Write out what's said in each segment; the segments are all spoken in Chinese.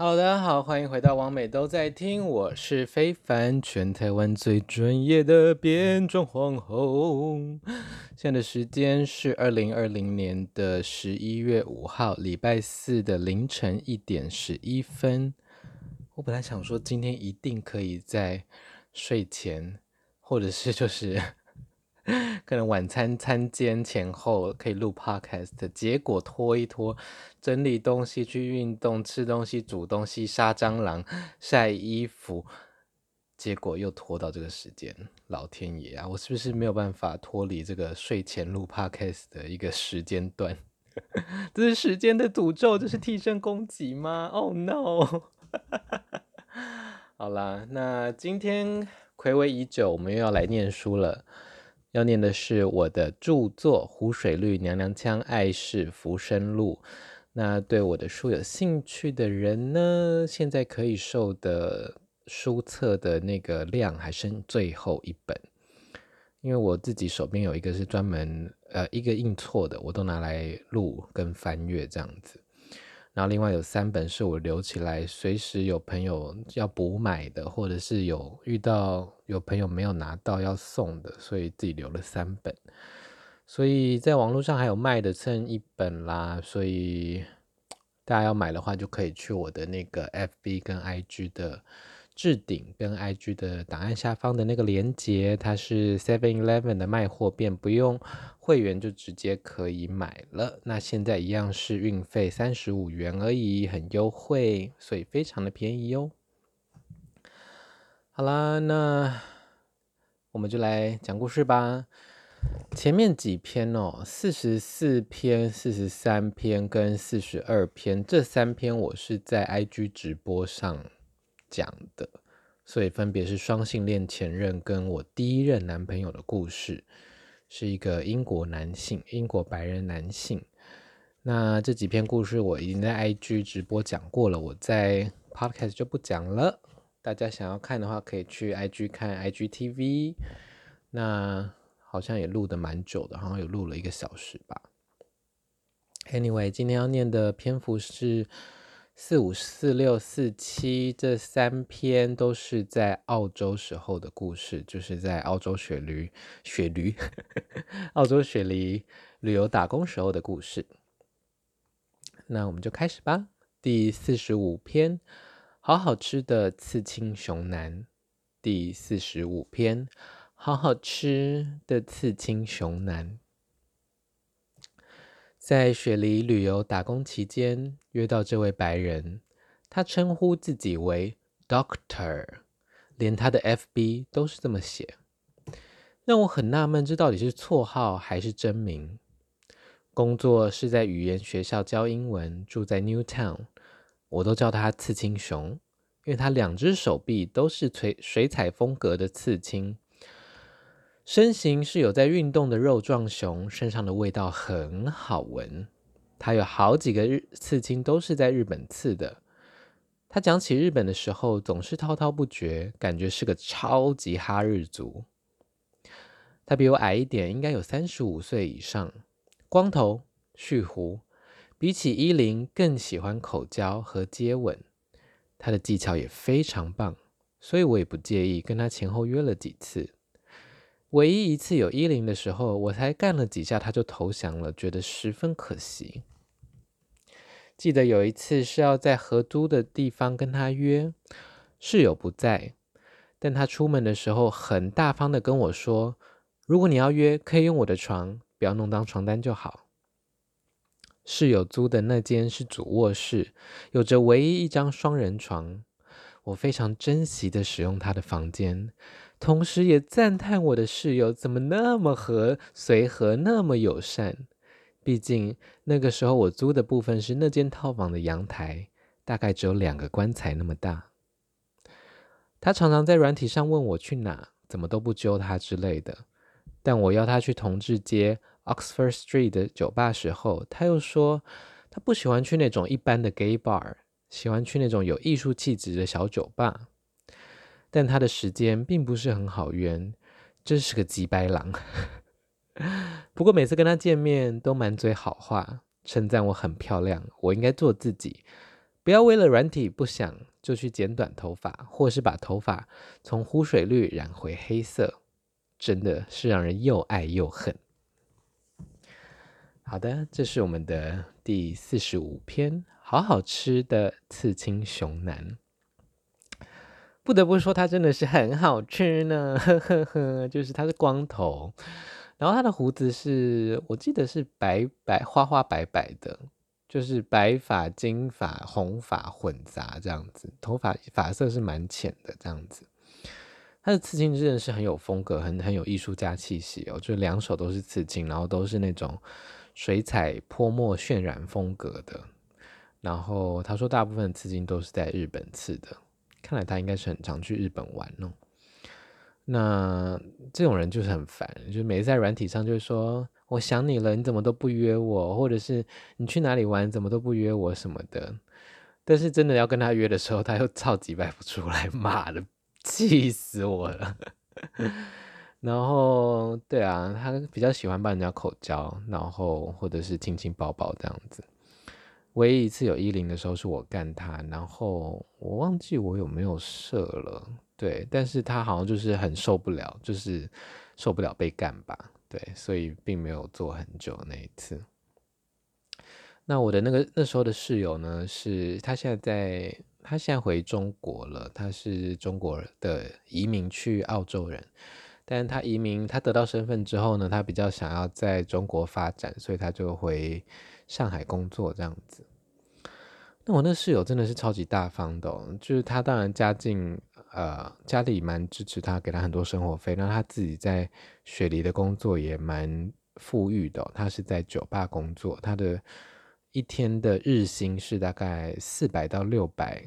好的，大家好，欢迎回到王美都在听，我是非凡，全台湾最专业的变装皇后。现在的时间是二零二零年的十一月五号，礼拜四的凌晨一点十一分。我本来想说今天一定可以在睡前，或者是就是。可能晚餐餐间前后可以录 podcast，结果拖一拖，整理东西去运动，吃东西煮东西杀蟑螂晒衣服，结果又拖到这个时间。老天爷啊，我是不是没有办法脱离这个睡前录 podcast 的一个时间段？这是时间的诅咒，这是替身攻击吗？Oh no！好啦，那今天睽违已久，我们又要来念书了。要念的是我的著作《湖水绿娘娘腔爱是浮生录》。那对我的书有兴趣的人呢，现在可以售的书册的那个量还剩最后一本，因为我自己手边有一个是专门呃一个印错的，我都拿来录跟翻阅这样子。然后另外有三本是我留起来，随时有朋友要补买的，或者是有遇到有朋友没有拿到要送的，所以自己留了三本。所以在网络上还有卖的剩一本啦，所以大家要买的话就可以去我的那个 FB 跟 IG 的置顶跟 IG 的档案下方的那个连接，它是 Seven Eleven 的卖货店，不用。会员就直接可以买了，那现在一样是运费三十五元而已，很优惠，所以非常的便宜哟。好啦，那我们就来讲故事吧。前面几篇哦，四十四篇、四十三篇跟四十二篇，这三篇我是在 IG 直播上讲的，所以分别是双性恋前任跟我第一任男朋友的故事。是一个英国男性，英国白人男性。那这几篇故事我已经在 IG 直播讲过了，我在 Podcast 就不讲了。大家想要看的话，可以去 IG 看 IGTV。那好像也录得蛮久的，好像有录了一个小时吧。Anyway，今天要念的篇幅是。四五四六四七这三篇都是在澳洲时候的故事，就是在澳洲雪驴雪驴 澳洲雪梨旅游打工时候的故事。那我们就开始吧。第四十五篇，好好吃的刺青熊男。第四十五篇，好好吃的刺青熊男。在雪梨旅游打工期间，约到这位白人，他称呼自己为 Doctor，连他的 FB 都是这么写，让我很纳闷，这到底是绰号还是真名？工作是在语言学校教英文，住在 Newtown，我都叫他刺青熊，因为他两只手臂都是水水彩风格的刺青。身形是有在运动的肉壮熊，身上的味道很好闻。他有好几个日刺青都是在日本刺的。他讲起日本的时候总是滔滔不绝，感觉是个超级哈日族。他比我矮一点，应该有三十五岁以上，光头蓄胡，比起伊琳更喜欢口交和接吻。他的技巧也非常棒，所以我也不介意跟他前后约了几次。唯一一次有衣领的时候，我才干了几下，他就投降了，觉得十分可惜。记得有一次是要在合租的地方跟他约，室友不在，但他出门的时候很大方的跟我说：“如果你要约，可以用我的床，不要弄脏床单就好。”室友租的那间是主卧室，有着唯一一张双人床，我非常珍惜的使用他的房间。同时也赞叹我的室友怎么那么和随和，那么友善。毕竟那个时候我租的部分是那间套房的阳台，大概只有两个棺材那么大。他常常在软体上问我去哪，怎么都不揪他之类的。但我邀他去同志街 Oxford Street 的酒吧时候，他又说他不喜欢去那种一般的 gay bar，喜欢去那种有艺术气质的小酒吧。但他的时间并不是很好约，真是个急白狼。不过每次跟他见面都满嘴好话，称赞我很漂亮，我应该做自己，不要为了软体不想就去剪短头发，或是把头发从湖水绿染回黑色，真的是让人又爱又恨。好的，这是我们的第四十五篇，好好吃的刺青熊男。不得不说，他真的是很好吃呢，呵呵呵。就是他是光头，然后他的胡子是我记得是白白花花白白的，就是白发、金发、红发混杂这样子，头发发色是蛮浅的这样子。他的刺青真的是很有风格，很很有艺术家气息哦，就两手都是刺青，然后都是那种。水彩泼墨渲染风格的，然后他说大部分刺青都是在日本刺的，看来他应该是很常去日本玩哦。那这种人就是很烦，就是每次在软体上就是说我想你了，你怎么都不约我，或者是你去哪里玩怎么都不约我什么的。但是真的要跟他约的时候，他又超级摆不出来，妈的，气死我了。然后，对啊，他比较喜欢帮人家口交，然后或者是亲亲抱抱这样子。唯一一次有衣领的时候是我干他，然后我忘记我有没有射了，对，但是他好像就是很受不了，就是受不了被干吧，对，所以并没有做很久那一次。那我的那个那时候的室友呢，是他现在在，他现在回中国了，他是中国的移民去澳洲人。但他移民，他得到身份之后呢，他比较想要在中国发展，所以他就回上海工作这样子。那我那室友真的是超级大方的，就是他当然家境，呃，家里蛮支持他，给他很多生活费。那他自己在雪梨的工作也蛮富裕的，他是在酒吧工作，他的一天的日薪是大概四百到六百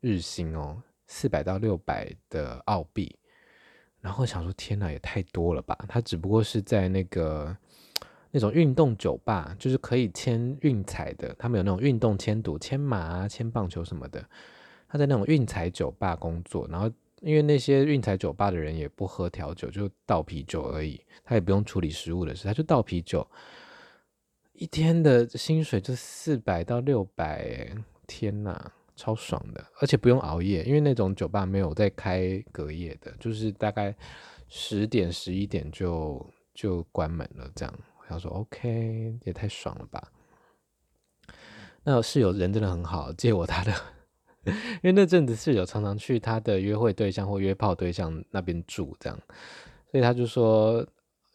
日薪哦，四百到六百的澳币。然后想说，天哪，也太多了吧！他只不过是在那个那种运动酒吧，就是可以签运彩的，他们有那种运动签赌、签马啊、签棒球什么的。他在那种运彩酒吧工作，然后因为那些运彩酒吧的人也不喝调酒，就倒啤酒而已，他也不用处理食物的事，他就倒啤酒。一天的薪水就四百到六百，天哪！超爽的，而且不用熬夜，因为那种酒吧没有在开隔夜的，就是大概十点十一点就就关门了。这样，我想说 OK，也太爽了吧。那室友人真的很好，借我他的，因为那阵子室友常常去他的约会对象或约炮对象那边住，这样，所以他就说，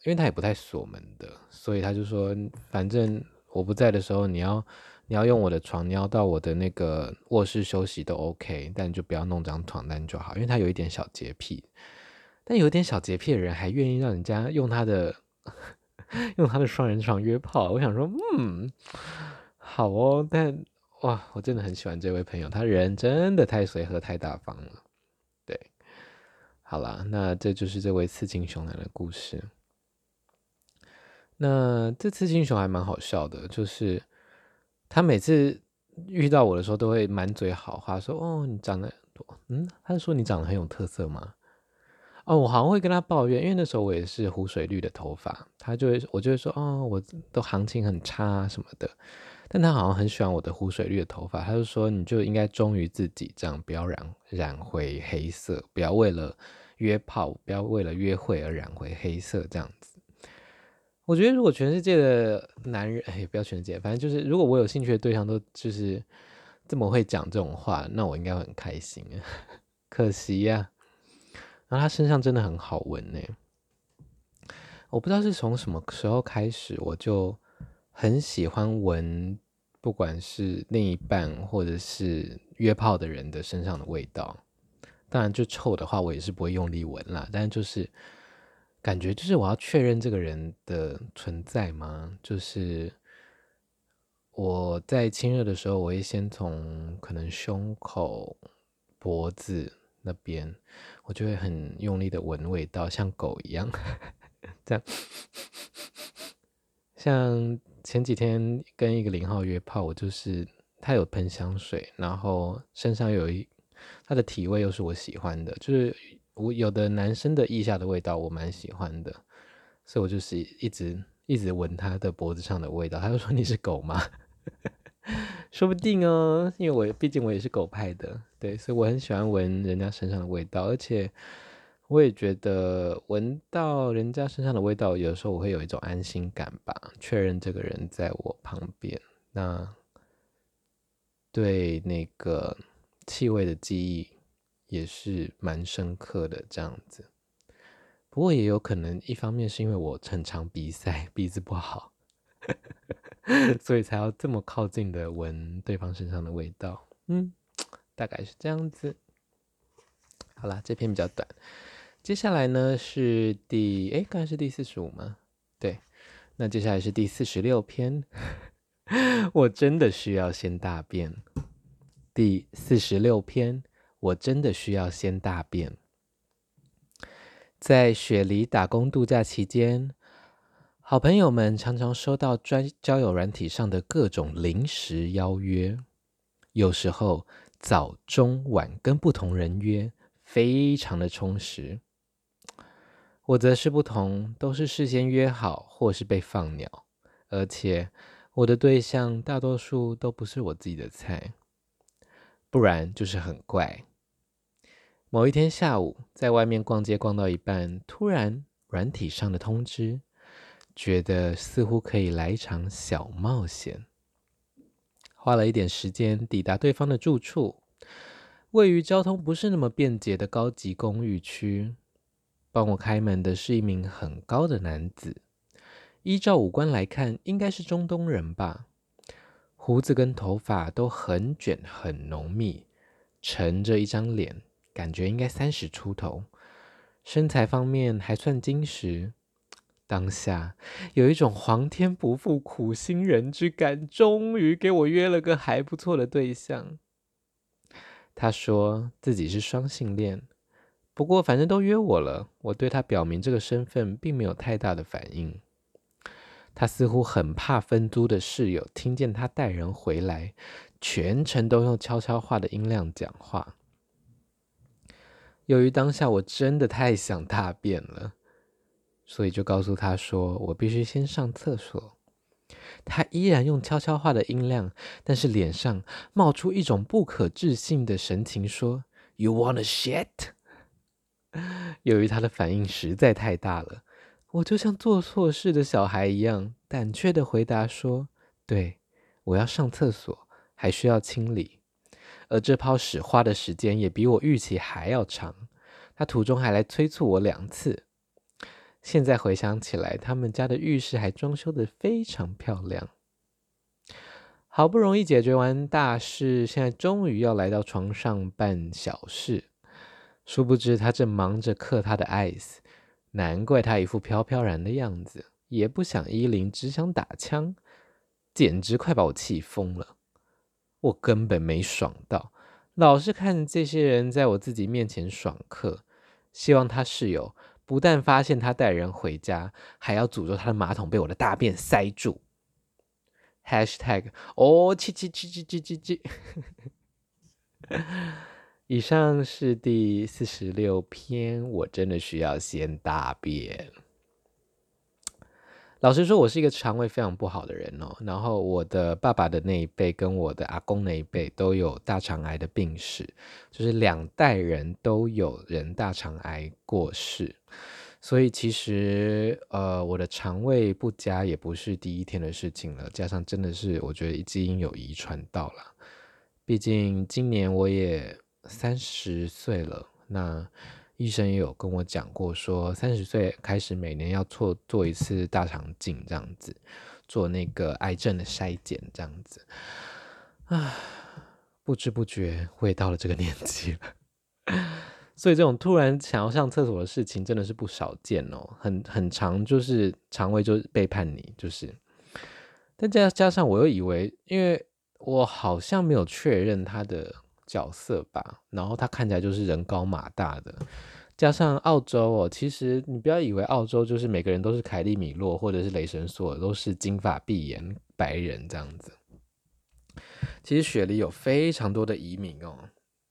因为他也不太锁门的，所以他就说，反正我不在的时候，你要。你要用我的床，你要到我的那个卧室休息都 OK，但就不要弄张床单就好，因为他有一点小洁癖。但有点小洁癖的人还愿意让人家用他的用他的双人床约炮，我想说，嗯，好哦。但哇，我真的很喜欢这位朋友，他人真的太随和、太大方了。对，好啦，那这就是这位刺青熊男的故事。那这刺青熊还蛮好笑的，就是。他每次遇到我的时候，都会满嘴好话，说：“哦，你长得……嗯，他是说你长得很有特色吗？”哦，我好像会跟他抱怨，因为那时候我也是湖水绿的头发，他就会，我就会说：“哦，我都行情很差什么的。”但他好像很喜欢我的湖水绿的头发，他就说：“你就应该忠于自己，这样不要染染回黑色，不要为了约炮，不要为了约会而染回黑色，这样子。”我觉得，如果全世界的男人，哎，不要全世界，反正就是，如果我有兴趣的对象都就是这么会讲这种话，那我应该会很开心。可惜呀、然后他身上真的很好闻呢。我不知道是从什么时候开始，我就很喜欢闻，不管是另一半或者是约炮的人的身上的味道。当然，就臭的话，我也是不会用力闻啦，但是就是。感觉就是我要确认这个人的存在吗？就是我在亲热的时候，我会先从可能胸口、脖子那边，我就会很用力的闻味道，像狗一样，这样。像前几天跟一个零号约炮，我就是他有喷香水，然后身上有一他的体味又是我喜欢的，就是。我有的男生的腋下的味道我蛮喜欢的，所以我就是一直一直闻他的脖子上的味道。他就说，你是狗吗？说不定哦，因为我毕竟我也是狗派的，对，所以我很喜欢闻人家身上的味道，而且我也觉得闻到人家身上的味道，有时候我会有一种安心感吧，确认这个人在我旁边，那对那个气味的记忆也是蛮深刻的，这样子。不过也有可能，一方面是因为我很常鼻塞，鼻子不好。所以才要这么靠近的闻对方身上的味道，嗯，大概是这样子。好啦，这篇比较短，接下来呢是第，诶，刚才是第四十五吗？对，那接下来是第四十六篇。我真的需要先大便。第四十六篇，我真的需要先大便。在雪梨打工度假期间。好朋友们常常收到专交友软体上的各种临时邀约，有时候早中晚跟不同人约，非常的充实。我则是不同，都是事先约好或是被放鸟，而且我的对象大多数都不是我自己的菜，不然就是很怪。某一天下午，在外面逛街逛到一半，突然软体上的通知。觉得似乎可以来一场小冒险，花了一点时间抵达对方的住处，位于交通不是那么便捷的高级公寓区。帮我开门的是一名很高的男子，依照五官来看，应该是中东人吧，胡子跟头发都很卷很浓密，沉着一张脸，感觉应该三十出头，身材方面还算精实。当下有一种皇天不负苦心人之感，终于给我约了个还不错的对象。他说自己是双性恋，不过反正都约我了，我对他表明这个身份并没有太大的反应。他似乎很怕分租的室友听见他带人回来，全程都用悄悄话的音量讲话。由于当下我真的太想大便了。所以就告诉他说，我必须先上厕所。他依然用悄悄话的音量，但是脸上冒出一种不可置信的神情，说：“You wanna shit？” 由于他的反应实在太大了，我就像做错事的小孩一样，胆怯的回答说：“对，我要上厕所，还需要清理。”而这泡屎花的时间也比我预期还要长。他途中还来催促我两次。现在回想起来，他们家的浴室还装修得非常漂亮。好不容易解决完大事，现在终于要来到床上办小事。殊不知他正忙着刻他的 ice，难怪他一副飘飘然的样子，也不想依零，只想打枪，简直快把我气疯了。我根本没爽到，老是看这些人在我自己面前爽嗑，希望他室友。不但发现他带人回家，还要诅咒他的马桶被我的大便塞住。#hashtag 哦，七七七七七七七。以上是第四十六篇，我真的需要先大便。老实说，我是一个肠胃非常不好的人哦。然后我的爸爸的那一辈跟我的阿公那一辈都有大肠癌的病史，就是两代人都有人大肠癌过世。所以其实呃，我的肠胃不佳也不是第一天的事情了。加上真的是我觉得基因有遗传到了。毕竟今年我也三十岁了，那。医生也有跟我讲过，说三十岁开始每年要做做一次大肠镜，这样子做那个癌症的筛检，这样子。啊，不知不觉我也到了这个年纪了，所以这种突然想要上厕所的事情真的是不少见哦，很很常，就是肠胃就背叛你，就是。但加加上我又以为，因为我好像没有确认他的。角色吧，然后他看起来就是人高马大的，加上澳洲哦，其实你不要以为澳洲就是每个人都是凯利米洛或者是雷神索尔，都是金发碧眼白人这样子。其实雪梨有非常多的移民哦，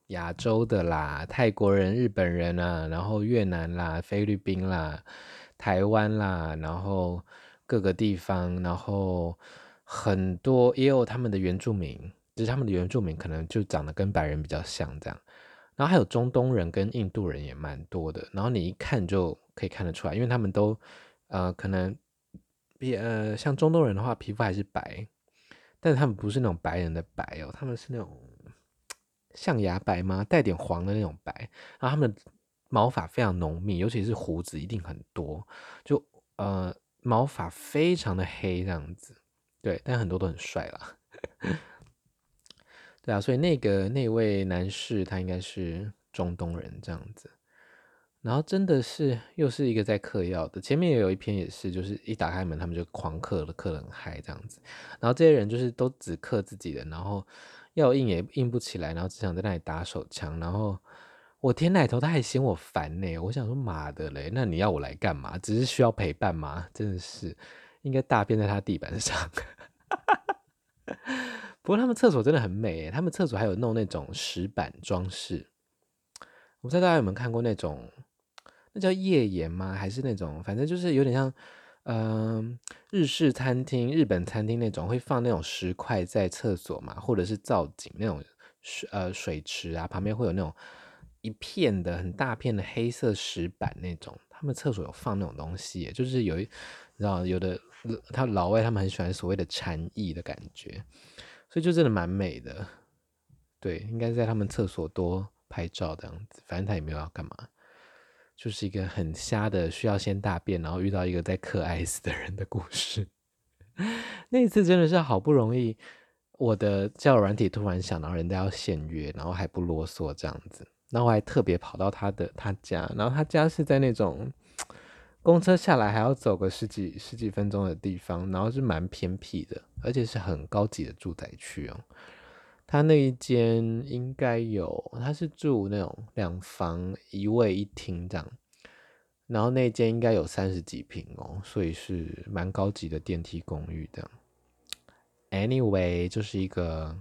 亚洲的啦，泰国人、日本人啊，然后越南啦、菲律宾啦、台湾啦，然后各个地方，然后。很多也有他们的原住民，就是他们的原住民可能就长得跟白人比较像这样。然后还有中东人跟印度人也蛮多的，然后你一看就可以看得出来，因为他们都呃可能比呃像中东人的话皮肤还是白，但他们不是那种白人的白哦，他们是那种象牙白吗？带点黄的那种白，然后他们的毛发非常浓密，尤其是胡子一定很多，就呃毛发非常的黑这样子。对，但很多都很帅啦。对啊，所以那个那位男士他应该是中东人这样子。然后真的是又是一个在嗑药的，前面也有一篇也是，就是一打开门他们就狂嗑了，嗑得很嗨这样子。然后这些人就是都只嗑自己的，然后要硬也硬不起来，然后只想在那里打手枪。然后我天奶头他还嫌我烦呢，我想说妈的嘞，那你要我来干嘛？只是需要陪伴吗？真的是。应该大便在他地板上，不过他们厕所真的很美，他们厕所还有弄那种石板装饰。我不知道大家有没有看过那种，那叫页岩吗？还是那种，反正就是有点像，嗯、日式餐厅、日本餐厅那种会放那种石块在厕所嘛，或者是造景那种水呃水池啊，旁边会有那种一片的很大片的黑色石板那种。他们厕所有放那种东西，就是有一，你知道有的。他老外他们很喜欢所谓的禅意的感觉，所以就真的蛮美的。对，应该在他们厕所多拍照这样子。反正他也没有要干嘛，就是一个很瞎的，需要先大便，然后遇到一个在嗑爱死的人的故事。那一次真的是好不容易，我的交友软体突然想到人家要现约，然后还不啰嗦这样子，然后我还特别跑到他的他家，然后他家是在那种。公车下来还要走个十几十几分钟的地方，然后是蛮偏僻的，而且是很高级的住宅区哦。他那一间应该有，他是住那种两房一卫一厅这样，然后那间应该有三十几平哦，所以是蛮高级的电梯公寓的。Anyway，就是一个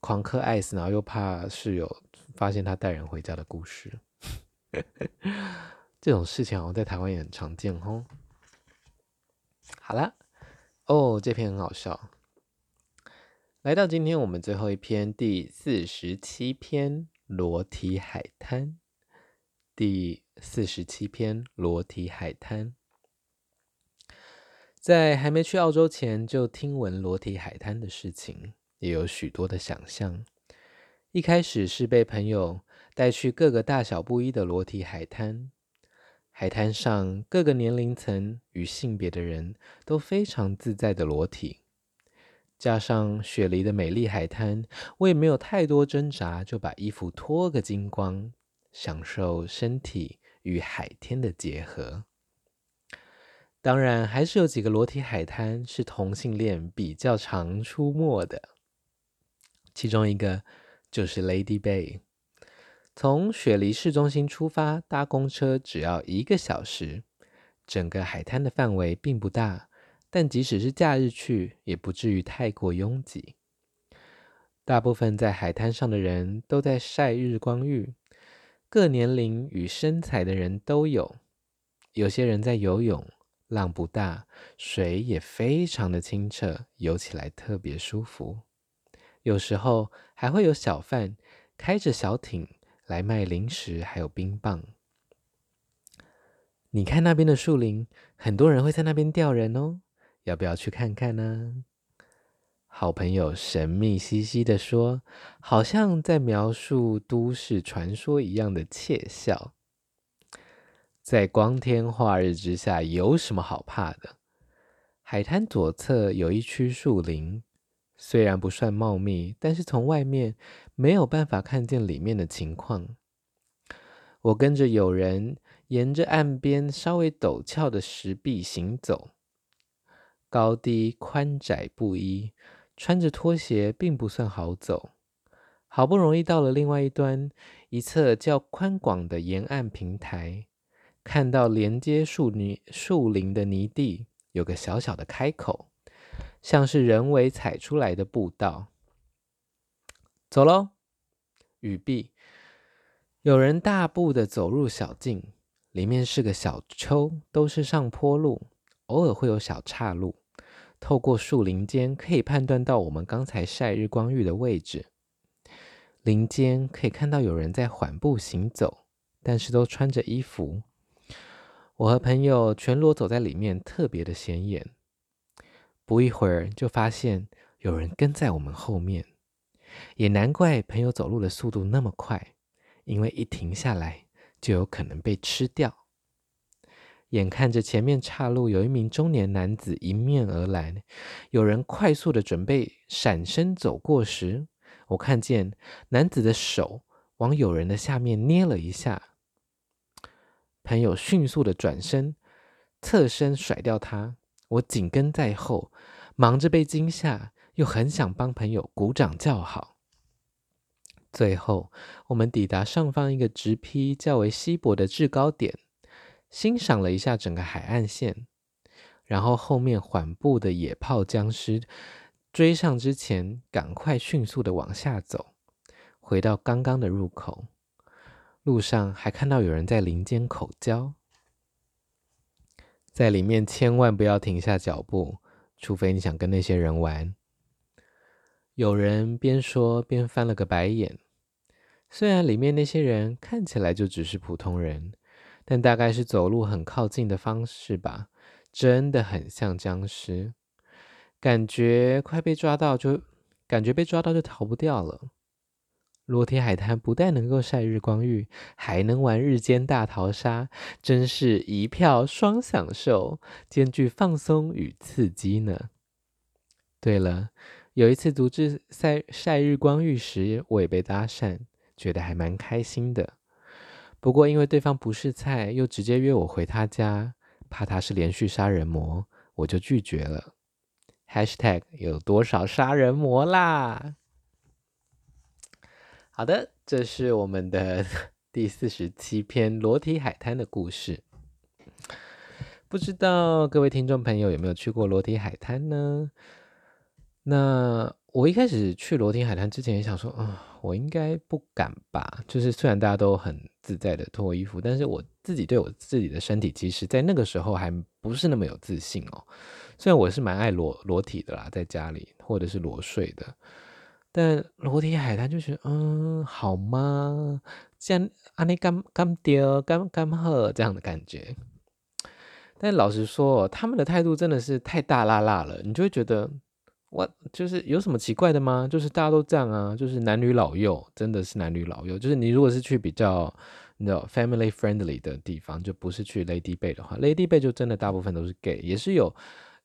狂嗑 ice，然后又怕室友发现他带人回家的故事。这种事情好像在台湾也很常见哦。好了，哦，这篇很好笑。来到今天我们最后一篇，第四十七篇裸体海滩。第四十七篇裸体海滩。在还没去澳洲前，就听闻裸体海滩的事情，也有许多的想象。一开始是被朋友带去各个大小不一的裸体海滩。海滩上各个年龄层与性别的人都非常自在的裸体，加上雪梨的美丽海滩，我也没有太多挣扎，就把衣服脱个精光，享受身体与海天的结合。当然，还是有几个裸体海滩是同性恋比较常出没的，其中一个就是 Lady Bay。从雪梨市中心出发，搭公车只要一个小时。整个海滩的范围并不大，但即使是假日去，也不至于太过拥挤。大部分在海滩上的人都在晒日光浴，各年龄与身材的人都有。有些人在游泳，浪不大，水也非常的清澈，游起来特别舒服。有时候还会有小贩开着小艇。来卖零食，还有冰棒。你看那边的树林，很多人会在那边钓人哦。要不要去看看呢？好朋友神秘兮兮的说，好像在描述都市传说一样的窃笑。在光天化日之下，有什么好怕的？海滩左侧有一区树林。虽然不算茂密，但是从外面没有办法看见里面的情况。我跟着友人沿着岸边稍微陡峭的石壁行走，高低宽窄不一，穿着拖鞋并不算好走。好不容易到了另外一端，一侧较宽广的沿岸平台，看到连接树泥树林的泥地有个小小的开口。像是人为踩出来的步道，走喽！雨碧，有人大步的走入小径，里面是个小丘，都是上坡路，偶尔会有小岔路。透过树林间可以判断到我们刚才晒日光浴的位置。林间可以看到有人在缓步行走，但是都穿着衣服。我和朋友全裸走在里面，特别的显眼。不一会儿就发现有人跟在我们后面，也难怪朋友走路的速度那么快，因为一停下来就有可能被吃掉。眼看着前面岔路有一名中年男子迎面而来，有人快速的准备闪身走过时。我看见男子的手往友人的下面捏了一下，朋友迅速的转身，侧身甩掉他。我紧跟在后，忙着被惊吓，又很想帮朋友鼓掌叫好。最后，我们抵达上方一个直劈较为稀薄的制高点，欣赏了一下整个海岸线，然后后面缓步的野炮僵尸。追上之前，赶快迅速的往下走，回到刚刚的入口。路上还看到有人在林间口交，在里面千万不要停下脚步，除非你想跟那些人玩。有人边说边翻了个白眼，虽然里面那些人看起来就只是普通人，但大概是走路很靠近的方式吧，真的很像僵尸。感觉快被抓到就，感觉被抓到就逃不掉了。裸体海滩不但能够晒日光浴，还能玩日间大逃杀，真是一票双享受，兼具放松与刺激呢。对了，有一次独自晒晒日光浴时，我也被搭讪，觉得还蛮开心的。不过因为对方不是菜，又直接约我回他家，怕他是连续杀人魔，我就拒绝了。Hashtag 有多少杀人魔啦？好的，这是我们的 第四十七篇裸体海滩的故事。不知道各位听众朋友有没有去过裸体海滩呢？那我一开始去裸体海滩之前也想说，啊、我应该不敢吧？就是虽然大家都很自在的脱衣服，但是我自己对我自己的身体，其实在那个时候还不是那么有自信哦。虽然我是蛮爱裸裸体的啦，在家里或者是裸睡的，但裸体海滩就觉得，嗯，好吗？像阿尼干干爹干干喝这样的感觉。但老实说，他们的态度真的是太大辣辣了，你就会觉得，我就是有什么奇怪的吗？就是大家都这样啊，就是男女老幼，真的是男女老幼。就是你如果是去比较，你知道 family friendly 的地方，就不是去 Lady Bay 的话，Lady Bay 就真的大部分都是 gay，也是有。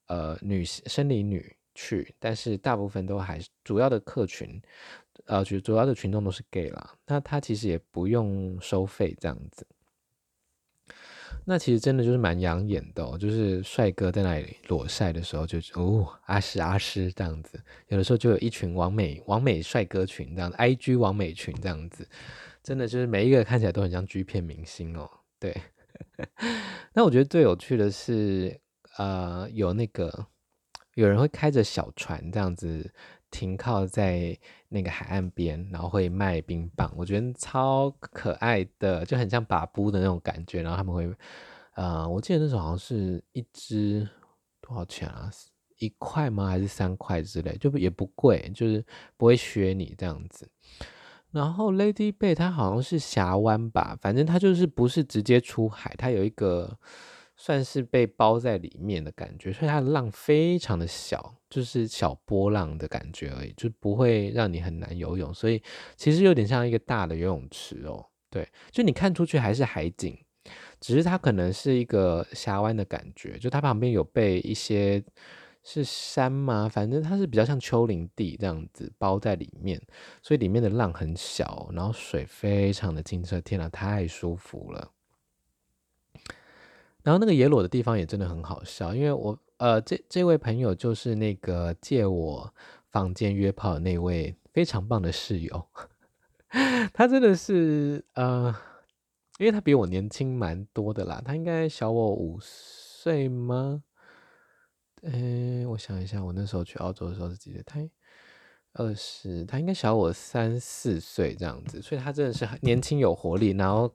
呃，女生理女去，但是大部分都还是主要的客群，呃，主主要的群众都是 gay 啦。那他其实也不用收费这样子，那其实真的就是蛮养眼的哦。就是帅哥在那里裸晒的时候就，就哦阿诗阿诗这样子，有的时候就有一群网美网美帅哥群这样子，IG 网美群这样子，真的就是每一个看起来都很像 G 片明星哦。对，那我觉得最有趣的是。呃，有那个有人会开着小船这样子停靠在那个海岸边，然后会卖冰棒，我觉得超可爱的，就很像把布的那种感觉。然后他们会，呃，我记得那时候好像是一支多少钱啊？一块吗？还是三块之类？就也不贵，就是不会削你这样子。然后 Lady Bay 它好像是峡湾吧，反正它就是不是直接出海，它有一个。算是被包在里面的感觉，所以它的浪非常的小，就是小波浪的感觉而已，就不会让你很难游泳。所以其实有点像一个大的游泳池哦。对，就你看出去还是海景，只是它可能是一个峡湾的感觉，就它旁边有被一些是山吗？反正它是比较像丘陵地这样子包在里面，所以里面的浪很小，然后水非常的清澈，天哪，太舒服了。然后那个野裸的地方也真的很好笑，因为我呃这这位朋友就是那个借我房间约炮的那位非常棒的室友，他真的是呃，因为他比我年轻蛮多的啦，他应该小我五岁吗？嗯，我想一下，我那时候去澳洲的时候是几岁？他。二十，他应该小我三四岁这样子，所以他真的是年轻有活力，然后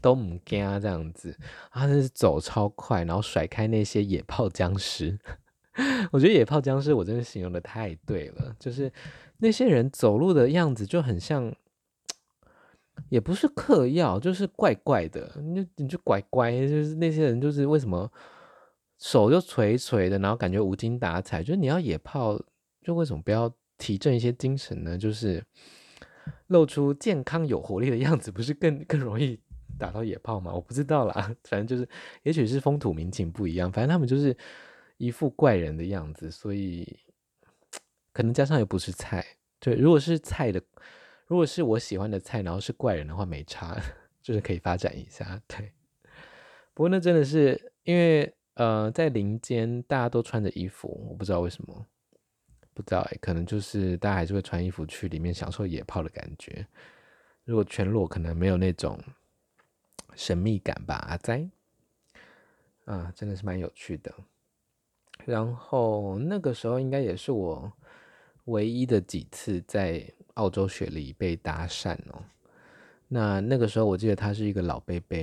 都唔惊这样子，他是走超快，然后甩开那些野炮僵尸，我觉得野炮僵尸，我真的形容的太对了，就是那些人走路的样子就很像，也不是嗑药，就是怪怪的，你就你就怪怪，就是那些人就是为什么手就垂垂的，然后感觉无精打采，就是你要野炮，就为什么不要提振一些精神呢？就是露出健康有活力的样子，不是更更容易打到野炮吗？我不知道啦，反正就是，也许是风土民情不一样，反正他们就是。一副怪人的样子，所以可能加上又不是菜。对，如果是菜的，如果是我喜欢的菜，然后是怪人的话，没差，就是可以发展一下。对，不过那真的是因为呃，在林间大家都穿着衣服，我不知道为什么，不知道哎，可能就是大家还是会穿衣服去里面享受野炮的感觉。如果全裸，可能没有那种神秘感吧。阿哉，啊，真的是蛮有趣的。然后那个时候应该也是我唯一的几次在澳洲雪梨被搭讪哦。那那个时候我记得他是一个老伯伯，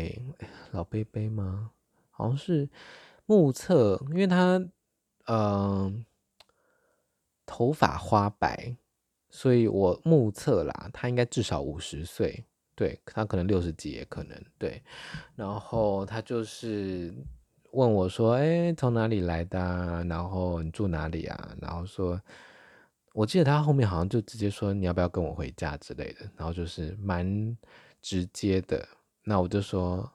老伯伯吗？好像是目测，因为他嗯、头发花白，所以我目测啦，他应该至少五十岁，对，他可能六十几也可能对。然后他就是。问我说：“哎，从哪里来的？然后你住哪里啊？”然后说：“我记得他后面好像就直接说你要不要跟我回家之类的。”然后就是蛮直接的。那我就说：“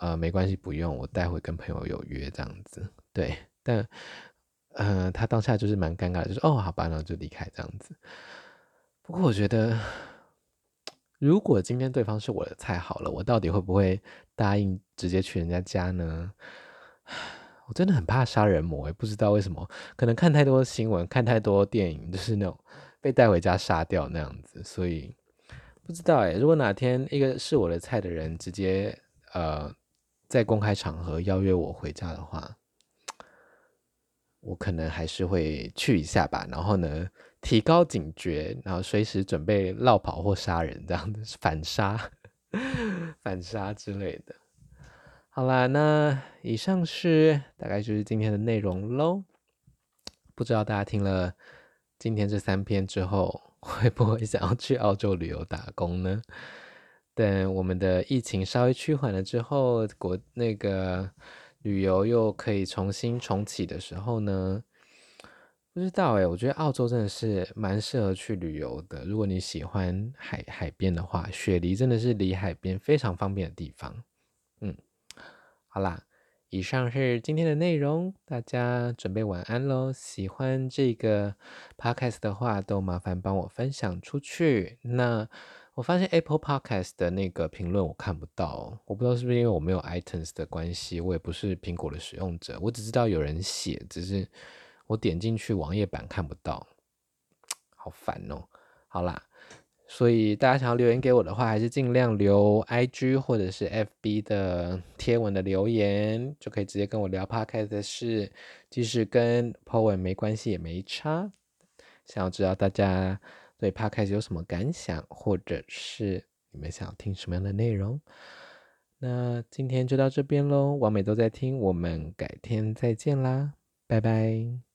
呃，没关系，不用，我待会跟朋友有约这样子。”对，但呃，他当下就是蛮尴尬的，就说：“哦，好吧，然后就离开这样子。”不过我觉得，如果今天对方是我的菜，好了，我到底会不会答应直接去人家家呢？我真的很怕杀人魔，也不知道为什么，可能看太多新闻，看太多电影，就是那种被带回家杀掉那样子，所以不知道哎。如果哪天一个是我的菜的人直接呃在公开场合邀约我回家的话，我可能还是会去一下吧。然后呢，提高警觉，然后随时准备落跑或杀人这样子，反杀、反杀之类的。好啦，那以上是大概就是今天的内容喽。不知道大家听了今天这三篇之后，会不会想要去澳洲旅游打工呢？等我们的疫情稍微趋缓了之后，国那个旅游又可以重新重启的时候呢？不知道诶，我觉得澳洲真的是蛮适合去旅游的。如果你喜欢海海边的话，雪梨真的是离海边非常方便的地方。嗯。好啦，以上是今天的内容，大家准备晚安喽。喜欢这个 podcast 的话，都麻烦帮我分享出去。那我发现 Apple Podcast 的那个评论我看不到，我不知道是不是因为我没有 iTunes 的关系，我也不是苹果的使用者，我只知道有人写，只是我点进去网页版看不到，好烦哦。好啦。所以大家想要留言给我的话，还是尽量留 IG 或者是 FB 的贴文的留言，就可以直接跟我聊 Podcast 的事，即使跟 po 文没关系也没差。想要知道大家对 Podcast 有什么感想，或者是你们想听什么样的内容，那今天就到这边喽。完美都在听，我们改天再见啦，拜拜。